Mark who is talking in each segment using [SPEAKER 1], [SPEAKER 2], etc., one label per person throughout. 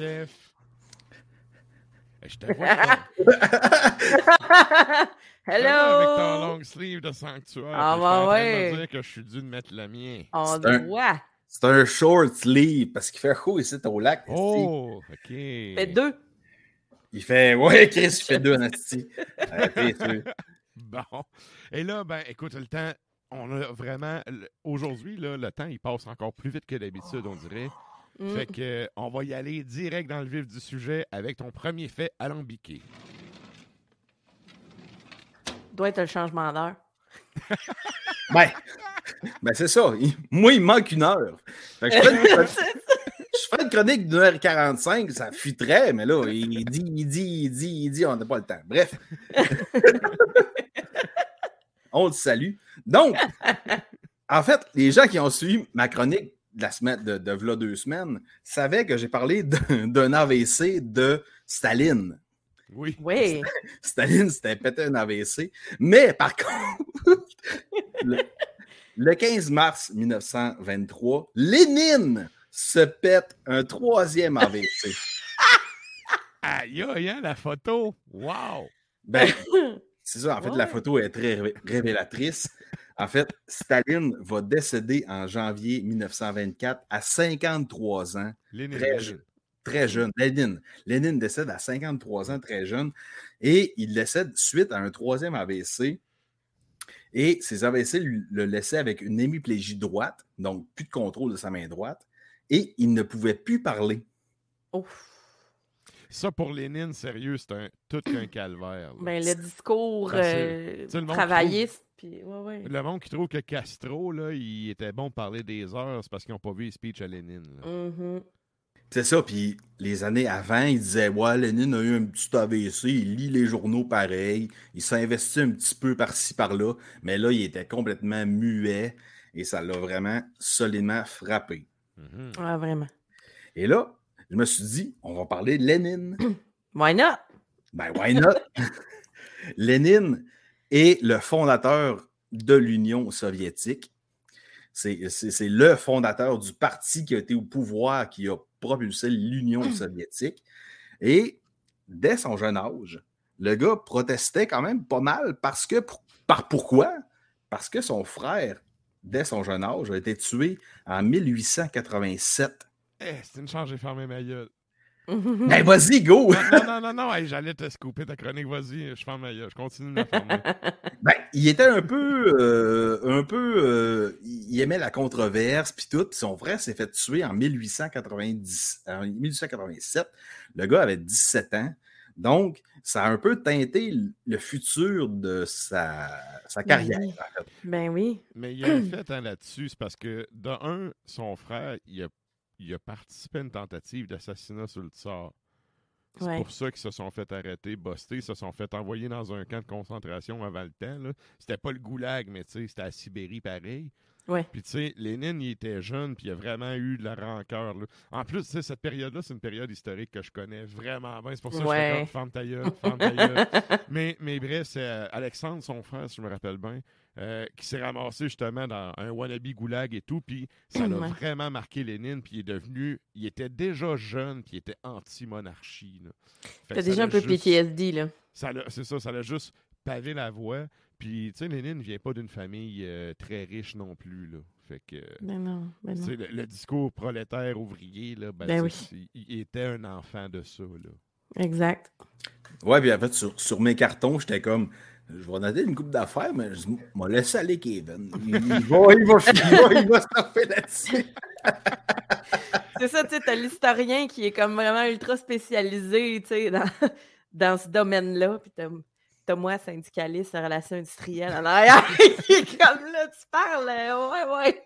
[SPEAKER 1] Chef. Je te vois ton- avec ton
[SPEAKER 2] Hello!
[SPEAKER 1] long sleeve de sanctuaire.
[SPEAKER 2] Ah,
[SPEAKER 1] je
[SPEAKER 2] bah ouais.
[SPEAKER 1] me dire que je suis dû de mettre le mien.
[SPEAKER 2] On
[SPEAKER 3] C'est un-
[SPEAKER 2] doit.
[SPEAKER 3] C'est un short sleeve parce qu'il fait chaud ici au lac.
[SPEAKER 1] Oh, ok.
[SPEAKER 2] Fait deux.
[SPEAKER 3] Il fait. Ouais, Chris, il fait deux sûr.
[SPEAKER 1] Bon. Et là, ben, écoute, le temps, on a vraiment. Aujourd'hui, là, le temps, il passe encore plus vite que d'habitude, on dirait.
[SPEAKER 2] Mm.
[SPEAKER 1] Fait que, euh, on va y aller direct dans le vif du sujet avec ton premier fait alambiqué.
[SPEAKER 2] Doit être le changement d'heure.
[SPEAKER 3] Ben, ben c'est ça. Il- Moi, il manque une heure. Fait que je, fais une, je fais une chronique d'une heure 45, ça fuiterait, mais là, il dit, il dit, il dit, il dit, on n'a pas le temps. Bref. on le salue. Donc, en fait, les gens qui ont suivi ma chronique de la semaine, de, de v'là deux semaines, savaient que j'ai parlé d'un AVC de Staline.
[SPEAKER 1] Oui.
[SPEAKER 2] Oui.
[SPEAKER 3] Staline s'était pété un AVC. Mais par contre, le, le 15 mars 1923, Lénine se pète un troisième AVC.
[SPEAKER 1] Aïe, aïe, hein, la photo. Wow.
[SPEAKER 3] Ben, c'est ça. En fait, la photo est très révé- révélatrice. En fait, Staline va décéder en janvier 1924 à 53 ans.
[SPEAKER 1] Lénine.
[SPEAKER 3] Très jeune. Très jeune. Lénine. Lénine décède à 53 ans, très jeune. Et il décède suite à un troisième AVC. Et ces AVC lui- le laissaient avec une hémiplégie droite, donc plus de contrôle de sa main droite. Et il ne pouvait plus parler.
[SPEAKER 2] Ouf.
[SPEAKER 1] Ça, pour Lénine, sérieux, c'est un, tout qu'un calvaire.
[SPEAKER 2] Ben, le discours euh, travailliste. Puis, ouais, ouais.
[SPEAKER 1] Le monde qui trouve que Castro, là, il était bon de parler des heures, c'est parce qu'ils n'ont pas vu les speeches à Lénine. là.
[SPEAKER 2] Mhm.
[SPEAKER 3] C'est ça. Puis les années avant, il disait Ouais, Lénine a eu un petit AVC, il lit les journaux pareil, il s'investit un petit peu par-ci, par-là. Mais là, il était complètement muet et ça l'a vraiment solidement frappé.
[SPEAKER 1] Mhm.
[SPEAKER 2] Ah, vraiment.
[SPEAKER 3] Et là, je me suis dit, on va parler de Lénine.
[SPEAKER 2] Why not?
[SPEAKER 3] Ben, why not? Lénine est le fondateur de l'Union soviétique. C'est le fondateur du parti qui a été au pouvoir, qui a propulsé l'Union soviétique. Et dès son jeune âge, le gars protestait quand même pas mal parce que, par pourquoi? Parce que son frère, dès son jeune âge, a été tué en 1887.
[SPEAKER 1] Eh, c'est une chance, j'ai fermé ma gueule.
[SPEAKER 3] Ben, vas-y, go!
[SPEAKER 1] Non, non, non, non, non, hey, j'allais te scooper ta chronique, vas-y, je ferme ma gueule, je continue de la fermer.
[SPEAKER 3] Ben, il était un peu, euh, un peu, euh, il aimait la controverse puis tout. Son frère s'est fait tuer en 1890, en 1887. Le gars avait 17 ans. Donc, ça a un peu teinté le futur de sa, sa carrière.
[SPEAKER 2] oui.
[SPEAKER 3] en fait.
[SPEAKER 2] ben oui.
[SPEAKER 1] Mais il y a un fait hein, là-dessus, c'est parce que, de un, son frère, il a, il a participé à une tentative d'assassinat sur le tsar. C'est
[SPEAKER 2] Ouais.
[SPEAKER 1] pour ça qu'ils se sont fait arrêter, bustés, se sont fait envoyer dans un camp de concentration avant le temps. C'était pas le goulag, mais c'était à Sibérie pareil.
[SPEAKER 2] Ouais.
[SPEAKER 1] Puis tu sais, Lénine, il était jeune, puis il a vraiment eu de la rancœur. là. En plus, cette période-là, c'est une période historique que je connais vraiment bien. C'est pour ça que je
[SPEAKER 2] Ouais.
[SPEAKER 1] comme ferme ta gueule, ferme ta gueule. mais, mais bref, c'est euh, Alexandre, son frère, si je me rappelle bien, euh, qui s'est ramassé justement dans un wannabe goulag et tout, puis ça l'a
[SPEAKER 2] Ouais.
[SPEAKER 1] vraiment marqué Lénine, puis il est devenu, il était déjà jeune, puis il était anti-monarchie.
[SPEAKER 2] T'as déjà un peu
[SPEAKER 1] juste-
[SPEAKER 2] PTSD, là.
[SPEAKER 1] C'est ça, ça l'a juste pavé la voie. Puis, tu sais, Lénine ne vient pas d'une famille euh, très riche non plus, là. Fait que,
[SPEAKER 2] Ben non, ben non.
[SPEAKER 1] le, le discours prolétaire ouvrier, là, ben,
[SPEAKER 2] Ben oui.
[SPEAKER 1] il, il était un enfant de ça, là.
[SPEAKER 2] Exact.
[SPEAKER 3] Ouais, puis en fait, sur, sur mes cartons, j'étais comme, je vais noter une coupe d'affaires, mais je m'a laissé aller Kevin. Il, va, il va, il va, il va se taper là-dessus.
[SPEAKER 2] C'est ça, tu sais, t'as l'historien qui est comme vraiment ultra spécialisé, tu sais, dans, dans ce domaine-là. Puis t'as, t'as moi, syndicaliste en relations industrielles en arrière, comme là, tu parles, ouais, ouais.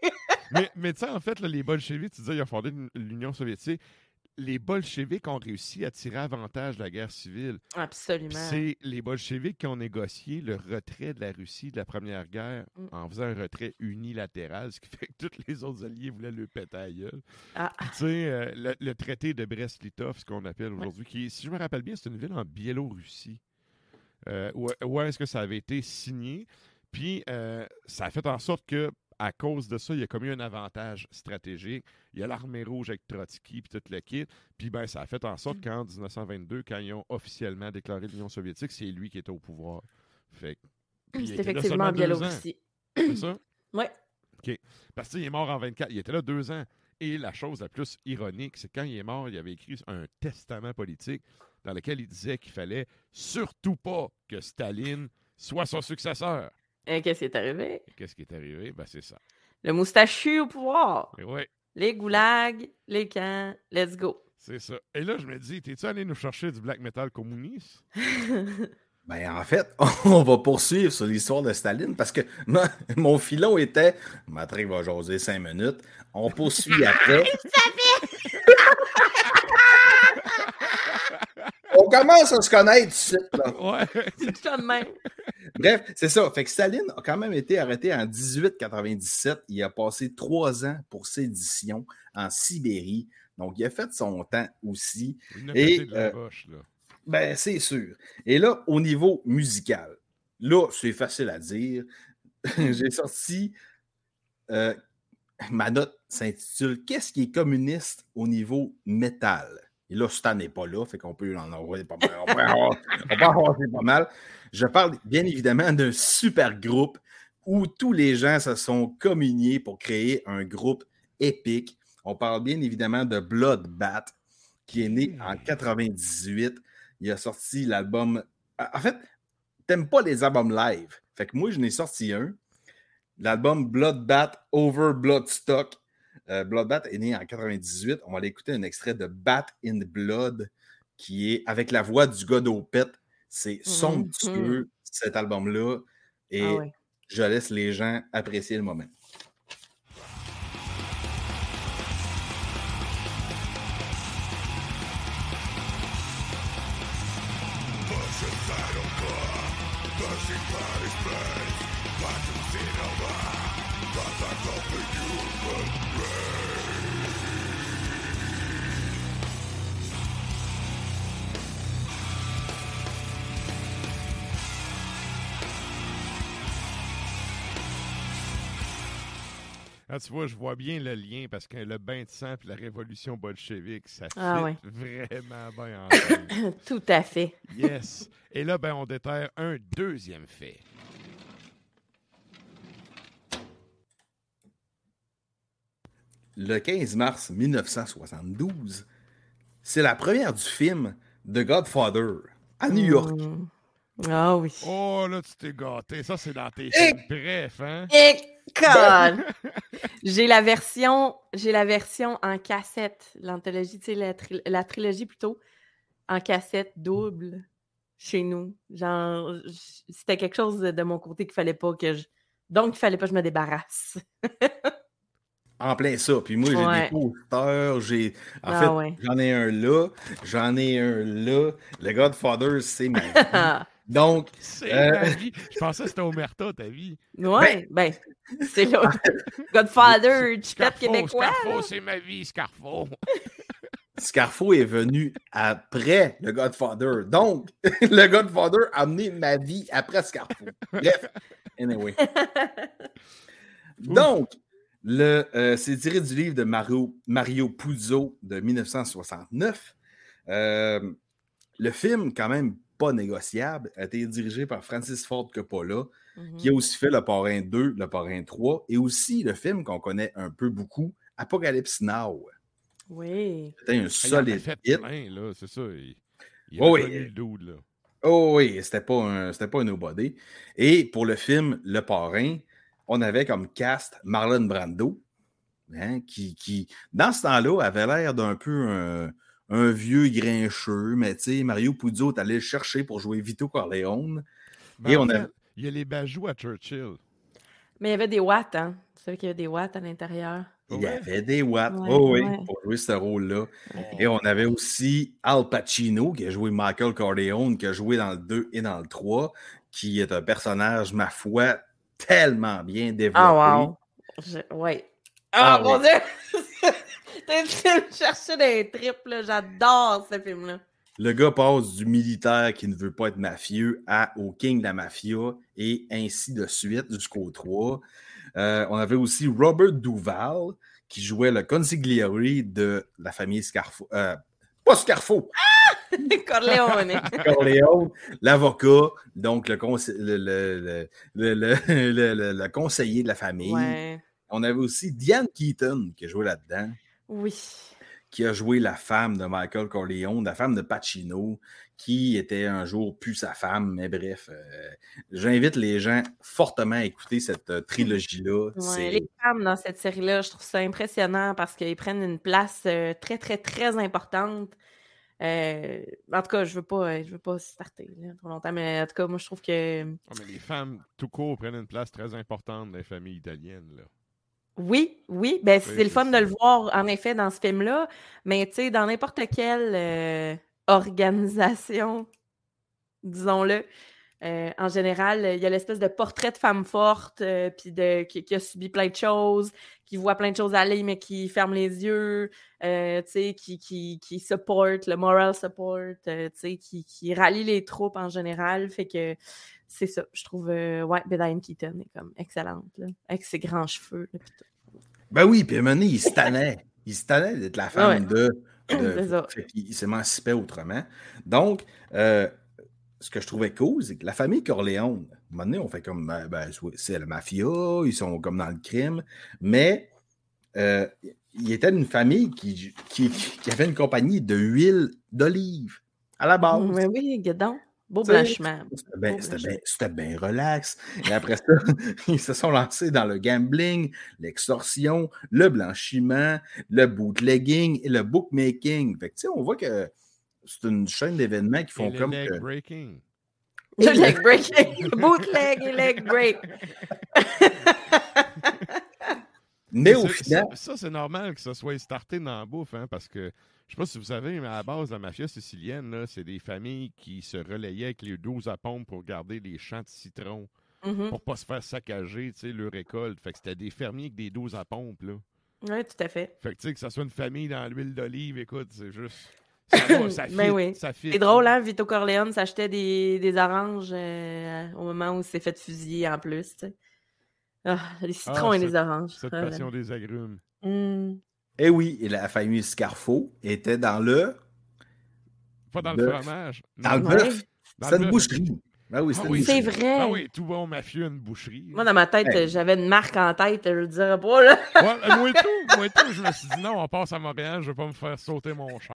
[SPEAKER 1] mais, mais tu sais, en fait, là, les bolcheviks, tu disais, ils ont fondé l'Union soviétique. Les bolcheviks ont réussi à tirer avantage de la guerre civile.
[SPEAKER 2] Absolument.
[SPEAKER 1] C'est les bolcheviks qui ont négocié le retrait de la Russie de la Première Guerre
[SPEAKER 2] Mm.
[SPEAKER 1] en faisant un retrait unilatéral, ce qui fait que tous les autres alliés voulaient le péter à gueule.
[SPEAKER 2] Ah,
[SPEAKER 1] Tu sais, euh, le, le traité de Brest-Litov, ce qu'on appelle aujourd'hui, qui, si je me rappelle bien, c'est une ville en Biélorussie. Euh, où où est-ce que ça avait été signé? Puis, euh, ça a fait en sorte que, à cause de ça, il y a comme eu un avantage stratégique. Il y a l'armée rouge avec Trotsky, puis tout le kit. Puis, ben, ça a fait en sorte qu'en 1922, quand ils ont officiellement déclaré l'Union soviétique, c'est lui qui était au pouvoir. Fait
[SPEAKER 2] c'est effectivement en Biélorussie.
[SPEAKER 1] C'est ça?
[SPEAKER 2] Ouais.
[SPEAKER 1] Parce qu'il est mort en 24. Il était là deux ans. Et la chose la plus ironique, c'est quand il est mort, il avait écrit un testament politique dans lequel il disait qu'il fallait surtout pas que Staline soit son successeur.
[SPEAKER 2] Et qu'est-ce qui est arrivé?
[SPEAKER 1] Qu'est-ce qui est arrivé? Ben, c'est ça.
[SPEAKER 2] Le moustachu au pouvoir.
[SPEAKER 1] Ouais,
[SPEAKER 2] Les goulags, les camps, let's go.
[SPEAKER 1] c'est ça. Et là, je me dis, t'es-tu allé nous chercher du black metal communiste?
[SPEAKER 3] Ben, en fait, on va poursuivre sur l'histoire de Staline parce que mon, mon filon était. Matrix va jaser cinq minutes. On poursuit après. on commence à se connaître ici, là.
[SPEAKER 1] Ouais.
[SPEAKER 2] c'est tout ça de même.
[SPEAKER 3] Bref, c'est ça. Fait que Staline a quand même été arrêté en 1897. Il a passé trois ans pour sédition en Sibérie. Donc, il a fait son temps aussi.
[SPEAKER 1] Il a
[SPEAKER 3] Et,
[SPEAKER 1] de la
[SPEAKER 3] euh,
[SPEAKER 1] là.
[SPEAKER 3] Ben, c'est sûr. Et là, au niveau musical, là, c'est facile à dire. J'ai sorti. euh, ma note s'intitule Qu'est-ce qui est communiste au niveau métal? Et là, Stan n'est pas là, fait qu'on peut en envoyer pas mal. On peut en avoir- on peut en avoir pas mal. Je parle bien évidemment d'un super groupe où tous les gens se sont communiés pour créer un groupe épique. On parle bien évidemment de Bloodbath, qui est né en 98. Il a sorti l'album. En fait, t'aimes pas les albums live. Fait que moi, je n'ai sorti un. L'album Bloodbath Over Bloodstock. Euh, Bloodbath est né en 98. On va aller écouter un extrait de Bat in the Blood qui est avec la voix du gars d'Opet. C'est somptueux, cet album-là. Et
[SPEAKER 2] Ah ouais.
[SPEAKER 3] je laisse les gens apprécier le moment.
[SPEAKER 1] Ah, tu vois, je vois bien le lien parce que le bain de sang et la révolution bolchevique, ça fit
[SPEAKER 2] Ah ouais.
[SPEAKER 1] vraiment bien ensemble.
[SPEAKER 2] Tout à fait.
[SPEAKER 1] yes. Et là, ben, on déterre un deuxième fait.
[SPEAKER 3] Le 15 mars 1972, c'est la première du film The Godfather à New York.
[SPEAKER 2] Mm. Ah oui.
[SPEAKER 1] Oh, là, tu t'es gâté. Ça, c'est dans tes films. Bref, hein?
[SPEAKER 2] j'ai la version, j'ai la version en cassette, l'anthologie, tu sais, la, tri- la trilogie plutôt, en cassette double chez nous. Genre, c'était quelque chose de, de mon côté qu'il fallait pas que je. Donc, il fallait pas que je me débarrasse.
[SPEAKER 3] En plein ça. Puis moi, j'ai
[SPEAKER 2] Ouais.
[SPEAKER 3] des posters, j'ai. En
[SPEAKER 2] Ah
[SPEAKER 3] fait,
[SPEAKER 2] ouais.
[SPEAKER 3] j'en ai un là, j'en ai un là. Le Godfather, c'est ma vie. Donc,
[SPEAKER 1] C'est
[SPEAKER 3] Euh,
[SPEAKER 1] ma vie. Je pensais que c'était Omerta, ta vie.
[SPEAKER 2] Ouais, ben, c'est là. Godfather, chipette
[SPEAKER 1] Scarfo,
[SPEAKER 2] québécois.
[SPEAKER 1] Scarfo, c'est ma vie, Scarfo.
[SPEAKER 3] Scarfo est venu après le Godfather. Donc, le Godfather a amené ma vie après Scarfo. Bref, anyway. Donc, le, euh, c'est tiré du livre de Mario, Mario Puzo de 1969. Euh, le film, quand même pas négociable, a été dirigé par Francis Ford Coppola,
[SPEAKER 2] Mhm.
[SPEAKER 3] qui a aussi fait Le Parrain 2, Le Parrain 3, et aussi le film qu'on connaît un peu beaucoup, Apocalypse Now.
[SPEAKER 2] Oui.
[SPEAKER 3] C'était un solide hit.
[SPEAKER 1] c'est ça. Il, il
[SPEAKER 3] Oh
[SPEAKER 1] a
[SPEAKER 3] oui.
[SPEAKER 1] le dude, là.
[SPEAKER 3] Oh oui, c'était pas un, c'était pas un nobody. Et pour le film Le Parrain, on avait comme cast Marlon Brando, hein, qui, qui, dans ce temps-là, avait l'air d'un peu un, un vieux grincheux, mais tu sais, Mario Puzo est allé le chercher pour jouer Vito Corleone.
[SPEAKER 1] Ben,
[SPEAKER 3] Et
[SPEAKER 1] en
[SPEAKER 3] on a-
[SPEAKER 1] fait, Il y a les bajoux à Churchill.
[SPEAKER 2] Mais il y avait des watts, hein. Tu savais qu'il y avait des watts à l'intérieur.
[SPEAKER 3] Il y avait des watts,
[SPEAKER 2] Ouais,
[SPEAKER 3] oh oui,
[SPEAKER 2] ouais.
[SPEAKER 3] pour jouer ce rôle-là. Et on avait aussi Al Pacino, qui a joué Michael Corleone, qui a joué dans le 2 et dans le 3, qui est un personnage, ma foi, tellement bien développé.
[SPEAKER 2] Ah, wow. Je- Ouais.
[SPEAKER 3] Ah,
[SPEAKER 2] Ah, mon
[SPEAKER 3] oui.
[SPEAKER 2] Dieu! T'es en train de chercher des tripes, là. J'adore ce film-là.
[SPEAKER 3] Le gars passe du militaire qui ne veut pas être mafieux à, au king de la mafia et ainsi de suite jusqu'au 3. Euh, on avait aussi Robert Duval qui jouait le consigliere de la famille Scarfo. euh, pas Scarfo,
[SPEAKER 2] Corleone.
[SPEAKER 3] Corleone, l'avocat, donc le, conse- le, le- le- le- le- le- le conseiller de la famille.
[SPEAKER 2] ouais.
[SPEAKER 3] On avait aussi Diane Keaton qui joué là-dedans,
[SPEAKER 2] Oui.
[SPEAKER 3] Qui a joué la femme de Michael Corleone, la femme de Pacino, qui était un jour plus sa femme. Mais bref, euh, j'invite les gens fortement à écouter cette euh, trilogie-là.
[SPEAKER 2] Ouais, Les femmes dans cette série-là, je trouve ça impressionnant parce qu'ils prennent une place euh, très, très, très importante. Euh, en tout cas, je veux pas, je veux pas starter là, trop longtemps, mais en tout cas, moi, je trouve que
[SPEAKER 1] Ah, mais les femmes, tout court, prennent une place très importante dans les familles italiennes. Là.
[SPEAKER 2] Oui, oui, ben, c'est le fun de le voir, en effet, dans ce film-là, mais tu sais, dans n'importe quelle euh, organisation, disons-le, euh, en général, il y a l'espèce de portrait de femme forte, euh, puis de qui, qui a subi plein de choses, qui voit plein de choses aller, mais qui ferme les yeux, euh, qui, qui, qui supporte, le moral support, qui, qui rallie les troupes en général. Fait que c'est ça, je trouve, euh, ouais, Diane Keaton est comme excellente, là, avec ses grands cheveux. là.
[SPEAKER 3] Ben oui, puis à un moment donné, il se tannait. Il se tannait d'être la femme
[SPEAKER 2] Ouais.
[SPEAKER 3] de. de- fait il s'émancipait autrement. Donc, euh, ce que je trouvais cool, c'est que la famille Corleone, à un moment donné, on fait comme. ben, ben, c'est la mafia, ils sont comme dans le crime, mais euh, il était une famille qui, qui, qui avait une compagnie de huile d'olive à la base.
[SPEAKER 2] Mais oui, guidon, beau blanchiment.
[SPEAKER 3] C'était bien, relax. Et après ça, ils se sont lancés dans le gambling, l'extorsion, le blanchiment, le bootlegging et le bookmaking. Fait que, tu sais, on voit que c'est une chaîne d'événements qui
[SPEAKER 1] Et
[SPEAKER 3] font
[SPEAKER 1] le
[SPEAKER 3] comme.
[SPEAKER 1] leg
[SPEAKER 3] que-
[SPEAKER 1] breaking.
[SPEAKER 2] Le leg breaking, bootleg et leg break.
[SPEAKER 3] Mais au
[SPEAKER 1] Ça-
[SPEAKER 3] final,
[SPEAKER 1] Ça, c'est normal que ça soit starté dans la bouffe, hein, parce que je sais pas si vous savez, mais à la base, la mafia sicilienne, c'est des familles qui se relayaient avec les 12 à pompe pour garder les champs de citron,
[SPEAKER 2] Mhm.
[SPEAKER 1] pour pas se faire saccager, tu sais, leur récolte. Fait que c'était des fermiers avec des 12 à pompe, là.
[SPEAKER 2] Oui, tout à fait.
[SPEAKER 1] Fait que, tu sais, que ça soit une famille dans l'huile d'olive, écoute, c'est juste... Ça, ça fit,
[SPEAKER 2] Ben oui. C'est drôle, hein? Vito Corleone s'achetait des, des oranges euh, au moment où il s'est fait fusiller en plus. Ah, les citrons
[SPEAKER 1] Ah,
[SPEAKER 2] et les oranges.
[SPEAKER 1] Cette
[SPEAKER 2] Ah,
[SPEAKER 1] passion des agrumes.
[SPEAKER 2] Mm.
[SPEAKER 3] eh oui, et la famille Scarfo était dans le.
[SPEAKER 1] Pas dans le fromage.
[SPEAKER 3] Dans le
[SPEAKER 2] Ouais.
[SPEAKER 3] bœuf.
[SPEAKER 1] le
[SPEAKER 3] une boucherie. Ben oui,
[SPEAKER 1] Ah oui,
[SPEAKER 3] boucherie.
[SPEAKER 2] C'est vrai.
[SPEAKER 1] Ah oui, tout bon mafieux, une boucherie.
[SPEAKER 2] Moi, dans ma tête,
[SPEAKER 3] Hey.
[SPEAKER 2] j'avais une marque en tête, je le dirais pas, là.
[SPEAKER 1] Ouais, moi et tout, moi et tout, je me suis dit non, on passe à Montréal, je vais pas me faire sauter mon char.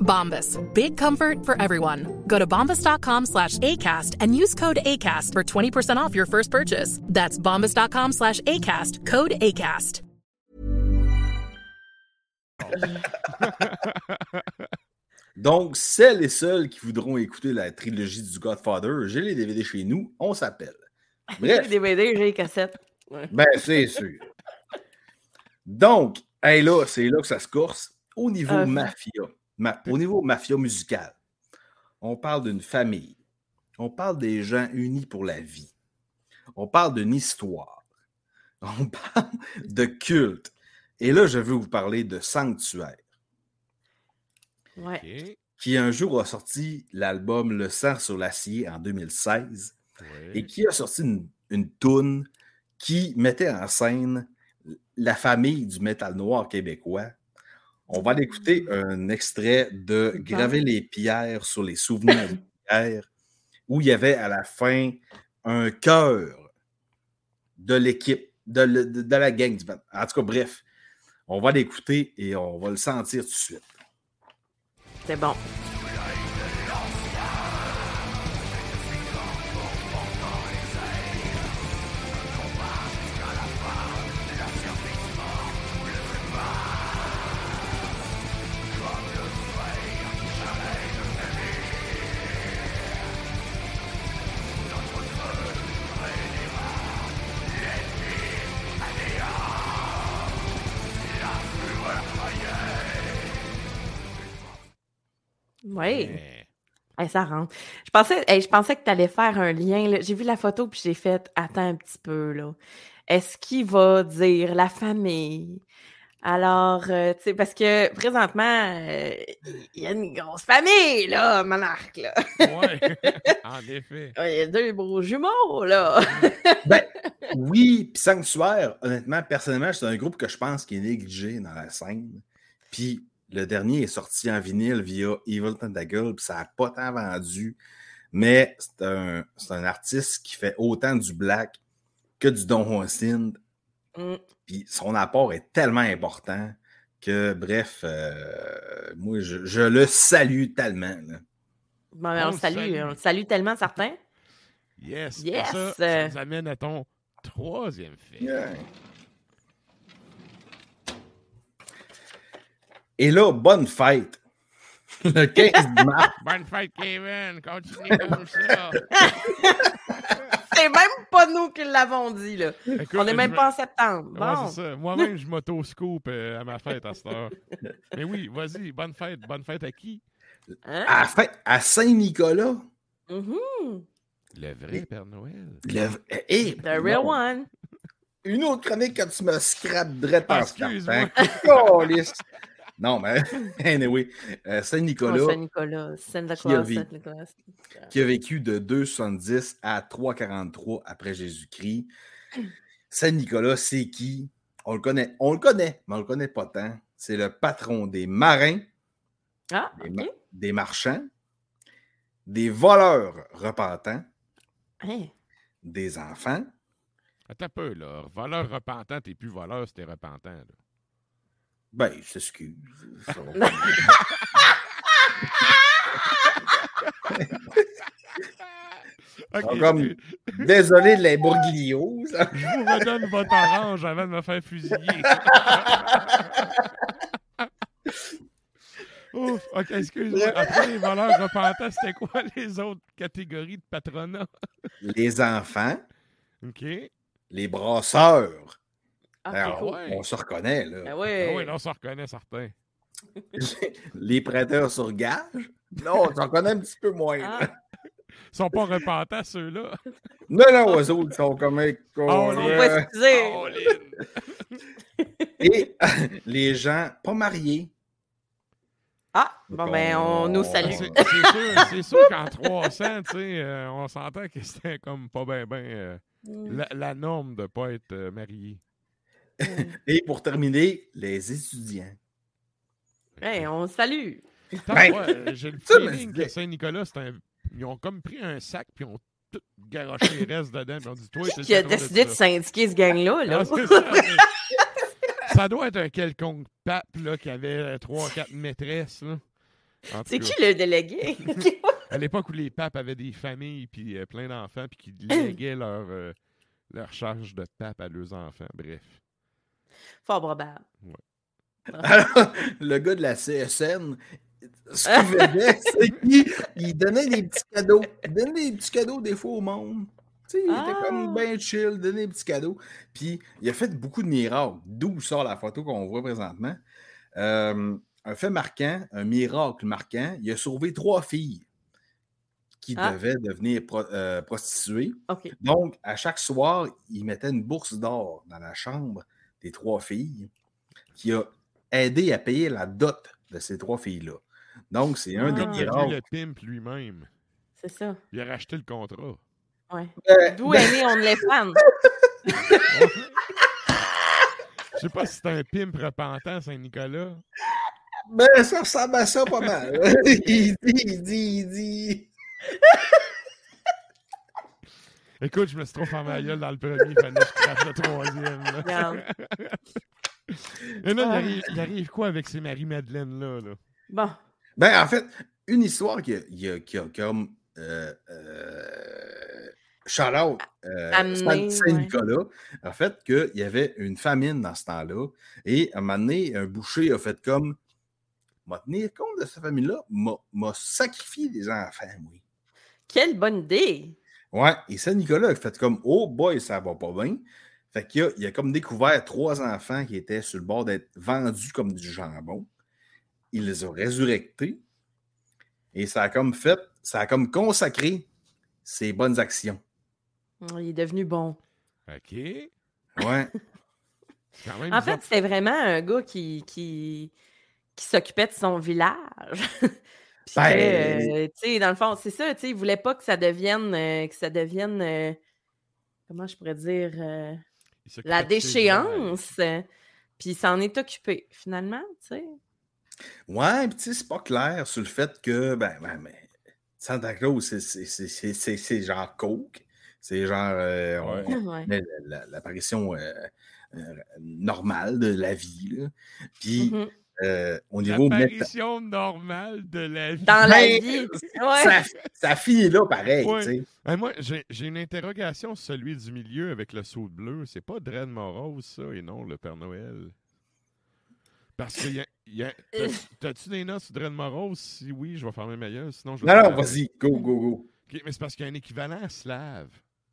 [SPEAKER 4] Bombas. Big comfort for everyone. Go to bombas.com slash ACAST and use code ACAST for 20% off your first purchase. That's bombas.com slash ACAST. Code ACAST.
[SPEAKER 3] Donc, celles et ceux qui voudront écouter la trilogie du Godfather, j'ai les DVD chez nous, on s'appelle.
[SPEAKER 2] J'ai
[SPEAKER 3] Bref,
[SPEAKER 2] les DVD, j'ai les cassettes. Ouais.
[SPEAKER 3] ben c'est sûr. Donc, hey, là, c'est là que ça se corse. Au niveau
[SPEAKER 2] Euh,
[SPEAKER 3] mafia, ma- au niveau mafia musical, on parle d'une famille. On parle des gens unis pour la vie. On parle d'une histoire. On parle de culte. Et là, je veux vous parler de Sanctuaire.
[SPEAKER 2] Ouais.
[SPEAKER 3] Qui un jour a sorti l'album Le sang sur l'acier en 2016
[SPEAKER 1] Ouais.
[SPEAKER 3] et qui a sorti une, une toune qui mettait en scène la famille du métal noir québécois. On va aller écouter un extrait de Graver les pierres sur les souvenirs de guerre où il y avait à la fin un cœur de l'équipe, de, le- de- de la gang du. En tout cas, bref, on va l'écouter et on va le sentir tout de suite.
[SPEAKER 2] C'est bon. Oui. Hey, ça rentre. Je pensais, hey, je pensais que tu allais faire un lien. là. J'ai vu la photo puis j'ai fait attends un petit peu là. Est-ce qu'il va dire la famille? Alors, euh, tu sais, parce que présentement, euh, il y a une grosse famille, là, monarque, là.
[SPEAKER 1] Ouais. en effet.
[SPEAKER 2] Il y a deux beaux jumeaux, là.
[SPEAKER 3] Ben, oui, puis Sanctuaire, honnêtement, personnellement, c'est un groupe que je pense qui est négligé dans la scène. Puis le dernier est sorti en vinyle via Evil Tentacle, puis ça n'a pas tant vendu. Mais c'est un, artiste qui fait autant du black que du Don Juan Synth.
[SPEAKER 2] Mm.
[SPEAKER 3] Puis son apport est tellement important que, bref, euh, moi, je, je le salue tellement. là.
[SPEAKER 2] Bon, ben,
[SPEAKER 1] On
[SPEAKER 2] on,
[SPEAKER 1] le
[SPEAKER 2] salue,
[SPEAKER 1] salue.
[SPEAKER 2] on le salue tellement, certains.
[SPEAKER 1] Yes.
[SPEAKER 2] Yes.
[SPEAKER 1] Ça, ça nous amène à ton troisième fait.
[SPEAKER 3] Et là, bonne fête. Le 15 mars.
[SPEAKER 1] Bonne fête, Kevin. Continue comme ça.
[SPEAKER 2] C'est même pas nous qui l'avons dit, là.
[SPEAKER 1] Écoute,
[SPEAKER 2] on n'est même pas en septembre.
[SPEAKER 1] Ouais,
[SPEAKER 2] Bon.
[SPEAKER 1] c'est ça. Moi-même, je m'auto-scoop euh, à ma fête à cette heure. Mais oui, vas-y, bonne fête. Bonne fête à qui?
[SPEAKER 2] Hein?
[SPEAKER 3] À, la fête- à Saint-Nicolas.
[SPEAKER 2] Mhm.
[SPEAKER 1] Le vrai Père Noël.
[SPEAKER 3] Le... eh,
[SPEAKER 2] The real
[SPEAKER 3] non.
[SPEAKER 2] one.
[SPEAKER 3] Une autre chronique quand tu me scrapes direct
[SPEAKER 1] Ah,
[SPEAKER 3] en
[SPEAKER 1] excuse-moi.
[SPEAKER 3] Non, mais anyway, euh,
[SPEAKER 2] Oh,
[SPEAKER 3] Saint-Nicolas,
[SPEAKER 2] Saint-Nicolas.
[SPEAKER 3] Vécu.
[SPEAKER 2] Saint-Nicolas.
[SPEAKER 3] qui a vécu de 270 à 343 après Jésus-Christ. Saint-Nicolas, c'est qui? On le connaît. On le connaît, mais on le connaît pas tant. C'est le patron des marins,
[SPEAKER 2] Ah,
[SPEAKER 3] des,
[SPEAKER 2] ok.
[SPEAKER 3] ma- des marchands, des voleurs repentants,
[SPEAKER 2] Hein?
[SPEAKER 3] des enfants.
[SPEAKER 1] Attends un peu, là. Voleur repentant, t'es plus voleur, c'était repentant. Là.
[SPEAKER 3] Ben, il s'excuse. Ça va.
[SPEAKER 1] Ok,
[SPEAKER 3] Ah, comme-
[SPEAKER 1] excuse.
[SPEAKER 3] Désolé de l'imbroglio.
[SPEAKER 1] Je vous redonne votre orange avant de me faire fusiller. Ouf, ok, excuse-moi. Après les voleurs repentants, c'était quoi les autres catégories de patronat?
[SPEAKER 3] Les enfants,
[SPEAKER 1] OK.
[SPEAKER 3] les brasseurs.
[SPEAKER 2] Ah,
[SPEAKER 3] Alors,
[SPEAKER 2] cool.
[SPEAKER 1] ouais.
[SPEAKER 3] On se reconnaît,
[SPEAKER 2] Ah
[SPEAKER 3] là.
[SPEAKER 2] ouais.
[SPEAKER 1] Ah oui, là, on s'en reconnaît certains.
[SPEAKER 3] Les prêteurs sur gage? Non, on s'en reconnaît un petit peu moins. là.
[SPEAKER 2] Ah,
[SPEAKER 1] Ils sont pas repentants, ceux-là.
[SPEAKER 3] Non, non, eux autres, ils sont comme.
[SPEAKER 1] Oh,
[SPEAKER 2] on va.
[SPEAKER 1] Oh.
[SPEAKER 3] Et les gens pas mariés.
[SPEAKER 2] Ah, bon, ben, on nous salue.
[SPEAKER 1] c'est sûr, c'est sûr qu'en 300, tu sais, euh, on s'entend que c'était comme pas bien ben, euh, la, la norme de pas être euh, marié.
[SPEAKER 3] Et pour terminer, les étudiants.
[SPEAKER 2] Hey, on salue.
[SPEAKER 3] Ben,
[SPEAKER 1] moi, euh, J'ai le feeling que Saint-Nicolas, un... ils ont comme pris un sac puis ont tout garoché les restes dedans. Puis on dit, toi, c'est le
[SPEAKER 2] Qui a décidé de syndiquer ce gang-là? Là?
[SPEAKER 1] Ah, ça, doit être un quelconque pape là, qui avait 3-4 maîtresses. Là. En tout
[SPEAKER 2] C'est qui le délégué?
[SPEAKER 1] À l'époque où les papes avaient des familles puis euh, plein d'enfants puis qui léguaient leur, euh, leur charge de pape à leurs enfants. Bref.
[SPEAKER 2] Fort probable.
[SPEAKER 3] Alors, le gars de la CSN, ce qu'il faisait, c'est qu'il il donnait des petits cadeaux. Il donnait des petits cadeaux des fois au monde. Il
[SPEAKER 2] Ah.
[SPEAKER 3] était comme bien chill, donnait des petits cadeaux. Puis, il a fait beaucoup de miracles, d'où sort la photo qu'on voit présentement. Euh, un fait marquant, un miracle marquant, il a sauvé trois filles qui
[SPEAKER 2] Ah.
[SPEAKER 3] devaient devenir pro- euh, prostituées. Donc, à chaque soir, il mettait une bourse d'or dans la chambre des trois filles qui a aidé à payer la dot de ces trois filles-là. Donc, c'est un des
[SPEAKER 2] Ah.
[SPEAKER 1] Comme il a
[SPEAKER 3] miracles.
[SPEAKER 1] le pimp lui-même.
[SPEAKER 2] C'est ça.
[SPEAKER 1] Il a racheté le contrat.
[SPEAKER 2] Ouais.
[SPEAKER 3] Euh,
[SPEAKER 2] D'où est né On les fan.
[SPEAKER 1] Je sais pas si c'est un pimp repentant, Saint-Nicolas.
[SPEAKER 3] Ben, ça ressemble à ça pas mal. il dit, il dit, il dit.
[SPEAKER 1] Écoute, je me suis trop fermé la gueule dans le premier, il fallait que je crache le troisième. là. Et là, il
[SPEAKER 2] Ah.
[SPEAKER 1] arrive, il arrive quoi avec ces Marie-Madeleine-là? Là?
[SPEAKER 2] Bon.
[SPEAKER 3] Ben, en fait, une histoire qui a, qui a- qui a comme euh, euh, shout-out euh,
[SPEAKER 2] Amené,
[SPEAKER 3] Saint- Saint-Nicolas, en fait, qu'il y avait une famine dans ce temps-là. Et à un moment donné, un boucher a fait comme m'a tenir compte de cette famille-là, m'a m'a sacrifié des enfants, oui.
[SPEAKER 2] Quelle bonne idée.
[SPEAKER 3] Ouais, et Saint-Nicolas a fait comme Oh boy, ça va pas bien. Fait qu'il a, il a comme découvert trois enfants qui étaient sur le bord d'être vendus comme du jambon. Il les a résurrectés. Et ça a comme fait, ça a comme consacré ses bonnes actions.
[SPEAKER 2] Il est devenu bon.
[SPEAKER 1] OK.
[SPEAKER 3] Ouais.
[SPEAKER 1] C'est quand même
[SPEAKER 2] En fait, c'était vraiment un gars qui, qui, qui s'occupait de son village.
[SPEAKER 3] Ben-
[SPEAKER 2] euh, tu sais, dans le fond, c'est ça, tu sais, il voulait pas que ça devienne, euh, que ça devienne, euh, comment je pourrais dire, euh, la déchéance. Puis il s'en est occupé, finalement, tu sais.
[SPEAKER 3] Ouais, puis tu sais, c'est pas clair sur le fait que, ben, ben, ben, Santa Claus, c'est- c'est- c'est c'est- c'est- c'est genre coke. C'est genre euh,
[SPEAKER 1] Ouais.
[SPEAKER 2] Ouais.
[SPEAKER 3] l'apparition euh, euh, normale de la vie. là. Puis,
[SPEAKER 2] Mhm.
[SPEAKER 3] Euh, au niveau méta-
[SPEAKER 1] L'apparition normale de la vie.
[SPEAKER 2] Dans la
[SPEAKER 3] Ben,
[SPEAKER 2] vie.
[SPEAKER 3] ça,
[SPEAKER 2] Ouais.
[SPEAKER 3] ça finit là pareil.
[SPEAKER 1] Ouais.
[SPEAKER 3] tu sais.
[SPEAKER 1] Hey, moi, j'ai une interrogation sur celui du milieu avec le saut bleu. C'est pas Dred Morose, ça, et non le Père Noël. Parce que y a- y a-
[SPEAKER 2] Euh.
[SPEAKER 1] t'as- T'as-tu des notes sur Dred Morose? Si oui, je vais fermer ma gueule, sinon je vais
[SPEAKER 3] Non, non,
[SPEAKER 1] faire-
[SPEAKER 3] vas-y, go, go, go.
[SPEAKER 1] Mais c'est parce qu'il y a un équivalent slave,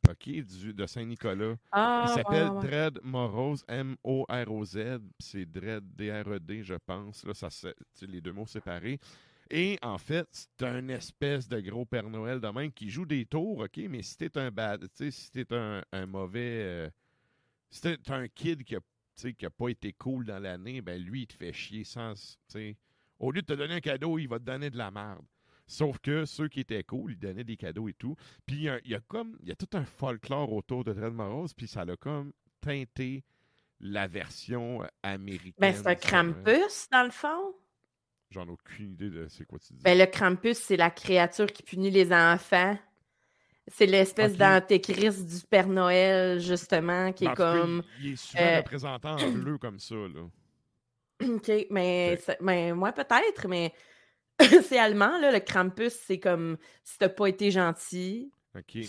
[SPEAKER 1] OK, du, de Saint-Nicolas.
[SPEAKER 2] Ah,
[SPEAKER 1] Il
[SPEAKER 2] ouais,
[SPEAKER 1] s'appelle
[SPEAKER 2] ouais, ouais.
[SPEAKER 1] Dred Morose, M-O-R-O-Z. C'est Dred, D-R-E-D, je pense. Là, ça, les deux mots séparés. Et en fait, c'est un espèce de gros Père Noël de même qui joue des tours, OK, mais si t'es un bad, si t'es un, un mauvais. euh, si t'es un kid qui a, qui a pas été cool dans l'année, ben lui, il te fait chier sans. Au lieu de te donner un cadeau, il va te donner de la merde. Sauf que ceux qui étaient cool, ils donnaient des cadeaux et tout. Puis il y a, il y a comme. Il y a tout un folklore autour de Dred Morose, puis ça l'a comme teinté la version euh, américaine.
[SPEAKER 2] Ben, c'est un
[SPEAKER 1] Noël.
[SPEAKER 2] Krampus, dans le fond.
[SPEAKER 1] J'en ai aucune idée de c'est quoi tu dis.
[SPEAKER 2] Ben, le Krampus, c'est la créature qui punit les enfants. C'est l'espèce d'antéchrist du Père Noël, justement, qui
[SPEAKER 1] En
[SPEAKER 2] est
[SPEAKER 1] cas,
[SPEAKER 2] comme.
[SPEAKER 1] il, est souvent
[SPEAKER 2] euh,
[SPEAKER 1] représenté en bleu comme ça, là.
[SPEAKER 2] OK, mais, ben, moi, peut-être, mais c'est allemand, là. Le Krampus, c'est comme si t'as pas été gentil,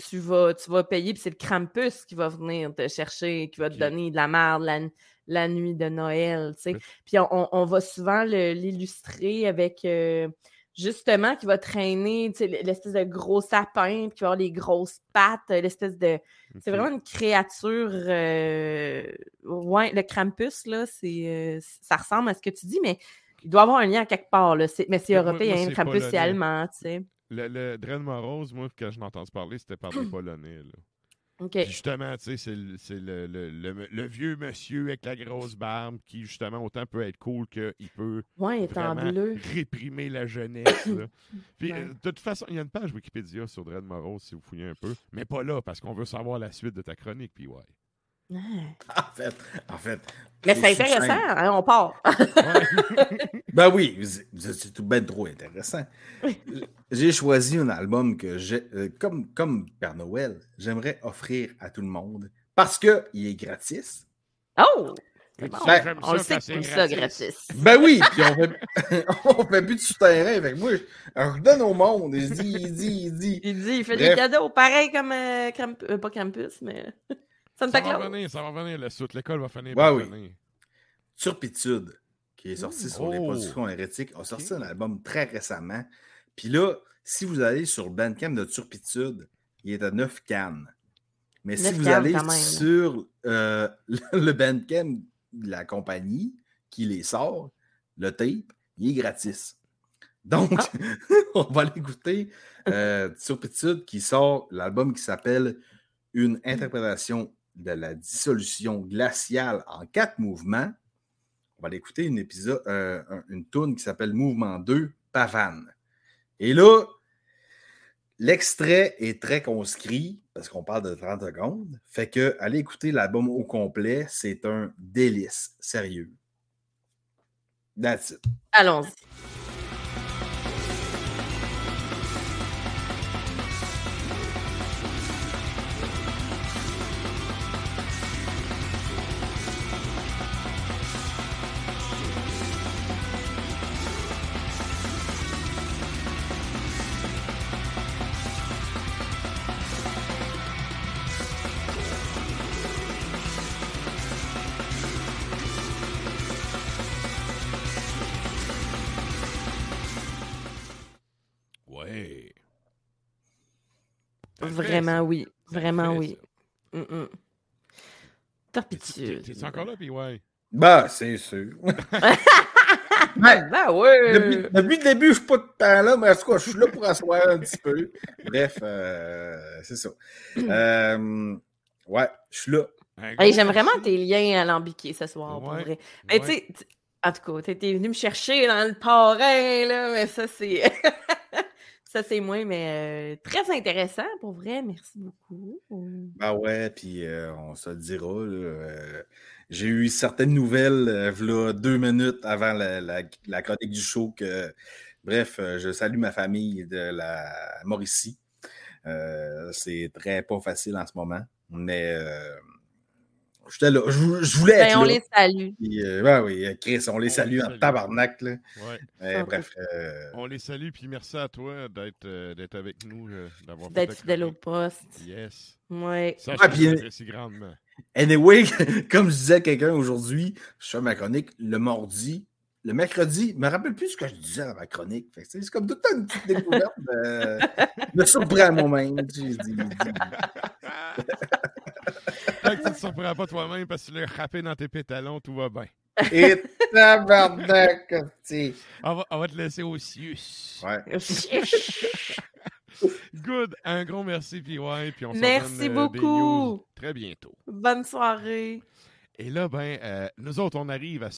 [SPEAKER 2] tu vas, tu vas payer, puis c'est le Krampus qui va venir te chercher, qui va te donner de la merde la, la nuit de Noël, tu sais.
[SPEAKER 1] Ouais.
[SPEAKER 2] Puis on, on- on va souvent l'illustrer avec, euh, justement, qui va traîner, tu sais, l'espèce de gros sapin, puis qui va avoir les grosses pattes, l'espèce de... C'est vraiment une créature... euh, Ouais, le Krampus, là, c'est... euh, ça ressemble à ce que tu dis, mais il doit avoir un lien à quelque part, là. C'est- Mais c'est
[SPEAKER 1] moi-
[SPEAKER 2] européen,
[SPEAKER 1] c'est
[SPEAKER 2] Krampus, c'est
[SPEAKER 1] polonais.
[SPEAKER 2] allemand, tu sais.
[SPEAKER 1] Le, le Dred Morose, moi, quand je l'ai entendu parler, c'était par des Polonais, là. Justement, tu sais, c'est le, c'est le, le- vieux monsieur avec la grosse barbe qui, justement, autant peut être cool qu'il peut
[SPEAKER 2] Ouais, il est en
[SPEAKER 1] vraiment
[SPEAKER 2] bleu.
[SPEAKER 1] réprimer la jeunesse. là. Puis,
[SPEAKER 2] Ouais.
[SPEAKER 1] euh, de toute façon, il y a une page Wikipédia sur Dred Morose, si vous fouillez un peu, mais pas là, parce qu'on veut savoir la suite de ta chronique, puis ouais.
[SPEAKER 2] Ah.
[SPEAKER 3] En fait, en fait.
[SPEAKER 2] Mais c'est intéressant, hein, on part.
[SPEAKER 3] Ben oui, c'est tout bien trop intéressant. J'ai choisi un album que j'ai, euh, comme, comme Père Noël, j'aimerais offrir à tout le monde parce qu'il est gratis.
[SPEAKER 2] Oh! Bon, on le sait que
[SPEAKER 1] c'est
[SPEAKER 2] ça,
[SPEAKER 1] gratis.
[SPEAKER 3] Ben oui, puis on fait, on fait plus de souterrain avec moi. je- Alors, je donne au monde, et je dis, il dit, il dit.
[SPEAKER 2] Il dit, il fait
[SPEAKER 3] Bref.
[SPEAKER 2] des cadeaux, pareil comme euh, Cramp- euh, pas Krampus, mais Santa
[SPEAKER 1] Ça va revenir, ça va revenir, le soute. L'école va finir
[SPEAKER 3] Ouais, oui. Turpitude, qui est sorti sur les
[SPEAKER 1] Oh.
[SPEAKER 3] productions hérétiques, a sorti un album très récemment. Puis là, si vous allez sur le Bandcamp de Turpitude, il est à 9 cannes. Mais si
[SPEAKER 2] 9
[SPEAKER 3] vous allez sur euh, le Bandcamp de la compagnie qui les sort, le tape, il est gratis. Donc,
[SPEAKER 2] Ah.
[SPEAKER 3] on va aller écouter euh, Turpitude qui sort l'album qui s'appelle Une interprétation de la dissolution glaciale en quatre mouvements. On va aller écouter une épisode, euh, un- une qui s'appelle Mouvement 2, Pavane. Et là, l'extrait est très conscrit parce qu'on parle de 30 secondes. Fait que écouter l'album au complet, c'est un délice, sérieux. That's it.
[SPEAKER 2] Allons-y. Vraiment oui. Vraiment oui.
[SPEAKER 1] ça.
[SPEAKER 2] Mm-mm.
[SPEAKER 1] T'es-
[SPEAKER 2] Torpitude.
[SPEAKER 1] T'es encore là, puis ouais.
[SPEAKER 3] Bah, c'est sûr.
[SPEAKER 2] Ben, ben ouais.
[SPEAKER 3] Depuis, depuis le début, je suis pas de temps là, mais en tout cas, je suis là pour asseoir un petit peu. Bref, euh, c'est ça. Euh, ouais, je suis là.
[SPEAKER 2] Hey, J'aime vraiment tes liens alambiqués ce soir, pour
[SPEAKER 1] Ouais,
[SPEAKER 2] vrai. Mais
[SPEAKER 1] ouais.
[SPEAKER 2] tu sais, en tout cas, t'étais venu me chercher dans le parrain, là, mais ça, c'est. ça, c'est moins, mais euh, très intéressant, pour vrai. Merci beaucoup.
[SPEAKER 3] Ben ouais, puis euh, on se le dira. euh, J'ai eu certaines nouvelles, v'là deux minutes avant la, la, chronique du show. Que, bref, je salue ma famille de la Mauricie. C'est très pas facile en ce moment, mais j'étais là. Je, je voulais
[SPEAKER 2] Ben,
[SPEAKER 3] être
[SPEAKER 2] on
[SPEAKER 3] là.
[SPEAKER 2] les salue.
[SPEAKER 3] Puis, euh, ben oui, Chris, on les
[SPEAKER 1] On
[SPEAKER 3] salue
[SPEAKER 1] les
[SPEAKER 3] en
[SPEAKER 1] salue.
[SPEAKER 3] tabarnak. Là.
[SPEAKER 1] Ouais.
[SPEAKER 3] Mais
[SPEAKER 2] Ah,
[SPEAKER 3] bref. euh,
[SPEAKER 1] On les salue, puis merci à toi d'être euh, d'être avec nous, euh, d'avoir
[SPEAKER 2] D'être fidèle au poste.
[SPEAKER 1] Yes.
[SPEAKER 2] Ouais.
[SPEAKER 1] Ça, je
[SPEAKER 3] puis-
[SPEAKER 1] grandement.
[SPEAKER 3] Anyway, comme je disais à quelqu'un aujourd'hui, je fais ma chronique le mardi. Le mercredi, je me rappelle plus ce que je disais dans ma chronique. C'est comme tout le temps une petite découverte. de- Je me surprends à moi-même. tu sais, je dis- je dis-
[SPEAKER 1] Tant que tu te surprends pas toi-même parce que tu l'as râpé dans tes pétalons, tout va bien.
[SPEAKER 3] Et tabarnak, tu sais.
[SPEAKER 1] On va, on va te laisser au cieux.
[SPEAKER 3] Ouais.
[SPEAKER 1] Good. Un gros merci, puis ouais, puis on se
[SPEAKER 2] Merci
[SPEAKER 1] euh, des
[SPEAKER 2] beaucoup.
[SPEAKER 1] news très bientôt.
[SPEAKER 2] Bonne soirée.
[SPEAKER 1] Et là, ben, euh, nous autres, on arrive à